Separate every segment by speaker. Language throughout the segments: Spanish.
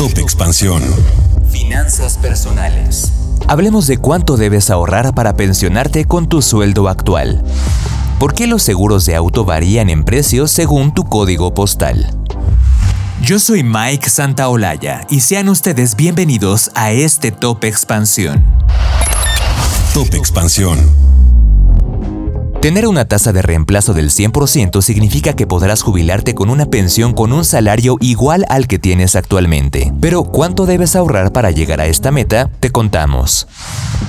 Speaker 1: Top Expansión.
Speaker 2: Finanzas personales.
Speaker 3: Hablemos de cuánto debes ahorrar para pensionarte con tu sueldo actual. ¿Por qué los seguros de auto varían en precio según tu código postal? Yo soy Mike Santaolalla y sean ustedes bienvenidos a este Top Expansión.
Speaker 1: Top Expansión.
Speaker 3: Tener una tasa de reemplazo del 100% significa que podrás jubilarte con una pensión con un salario igual al que tienes actualmente. Pero ¿cuánto debes ahorrar para llegar a esta meta? Te contamos.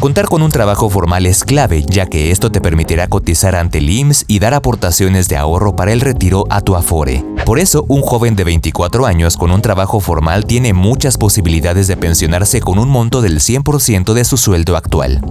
Speaker 3: Contar con un trabajo formal es clave, ya que esto te permitirá cotizar ante el y dar aportaciones de ahorro para el retiro a tu Afore. Por eso, un joven de 24 años con un trabajo formal tiene muchas posibilidades de pensionarse con un monto del 100% de su sueldo actual.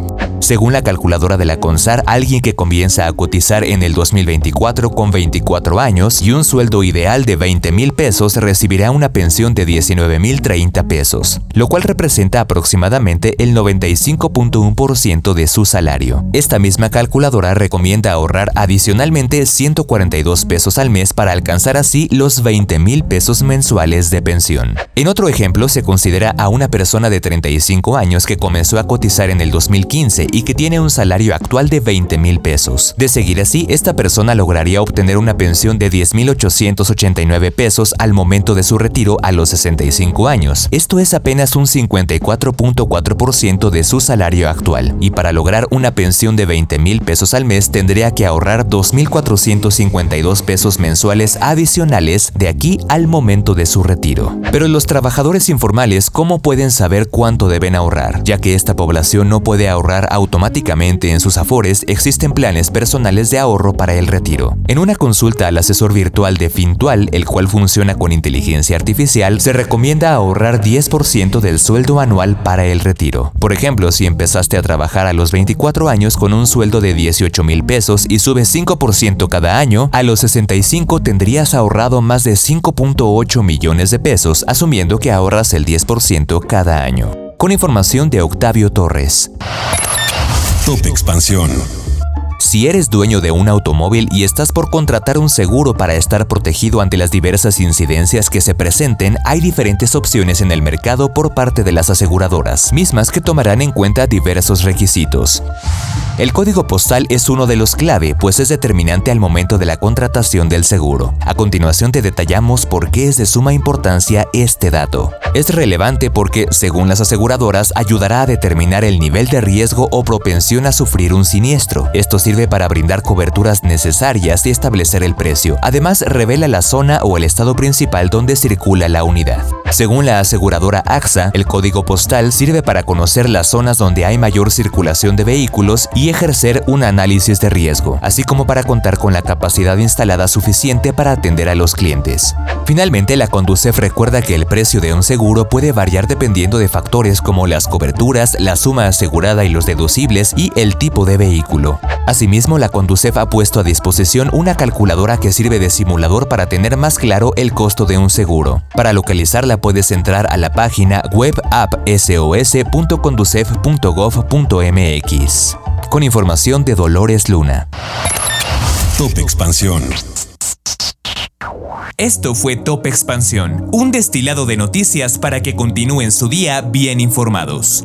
Speaker 3: Según la calculadora de la CONSAR, alguien que comienza a cotizar en el 2024 con 24 años y un sueldo ideal de 20 mil pesos recibirá una pensión de 19 mil 30 pesos, lo cual representa aproximadamente el 95.1% de su salario. Esta misma calculadora recomienda ahorrar adicionalmente 142 pesos al mes para alcanzar así los 20 mil pesos mensuales de pensión. En otro ejemplo, se considera a una persona de 35 años que comenzó a cotizar en el 2015 y que tiene un salario actual de 20 mil pesos. De seguir así, esta persona lograría obtener una pensión de 10.889 pesos al momento de su retiro a los 65 años. Esto es apenas un 54.4% de su salario actual. Y para lograr una pensión de 20 mil pesos al mes tendría que ahorrar 2.452 pesos mensuales adicionales de aquí al momento de su retiro. Pero los trabajadores informales, ¿cómo pueden saber cuánto deben ahorrar? Ya que esta población no puede ahorrar automáticamente en sus afores, existen planes personales de ahorro para el retiro. En una consulta al asesor virtual de Fintual, el cual funciona con inteligencia artificial, se recomienda ahorrar 10% del sueldo anual para el retiro. Por ejemplo, si empezaste a trabajar a los 24 años con un sueldo de 18 mil pesos y subes 5% cada año, a los 65 tendrías ahorrado más de 5.8 millones de pesos, asumiendo que ahorras el 10% cada año. Con información de Octavio Torres.
Speaker 1: Top Expansión.
Speaker 3: Si eres dueño de un automóvil y estás por contratar un seguro para estar protegido ante las diversas incidencias que se presenten, hay diferentes opciones en el mercado por parte de las aseguradoras, mismas que tomarán en cuenta diversos requisitos. El código postal es uno de los clave, pues es determinante al momento de la contratación del seguro. A continuación te detallamos por qué es de suma importancia este dato. Es relevante porque, según las aseguradoras, ayudará a determinar el nivel de riesgo o propensión a sufrir un siniestro. Esto sirve para brindar coberturas necesarias y establecer el precio. Además, revela la zona o el estado principal donde circula la unidad. Según la aseguradora AXA, el código postal sirve para conocer las zonas donde hay mayor circulación de vehículos y ejercer un análisis de riesgo, así como para contar con la capacidad instalada suficiente para atender a los clientes. Finalmente, la Conducef recuerda que el precio de un seguro puede variar dependiendo de factores como las coberturas, la suma asegurada y los deducibles y el tipo de vehículo. Asimismo, la Conducef ha puesto a disposición una calculadora que sirve de simulador para tener más claro el costo de un seguro. Para puedes entrar a la página web appsos.conducef.gov.mx. Con información de Dolores Luna.
Speaker 1: Top Expansión.
Speaker 2: Esto fue Top Expansión, un destilado de noticias para que continúen su día bien informados.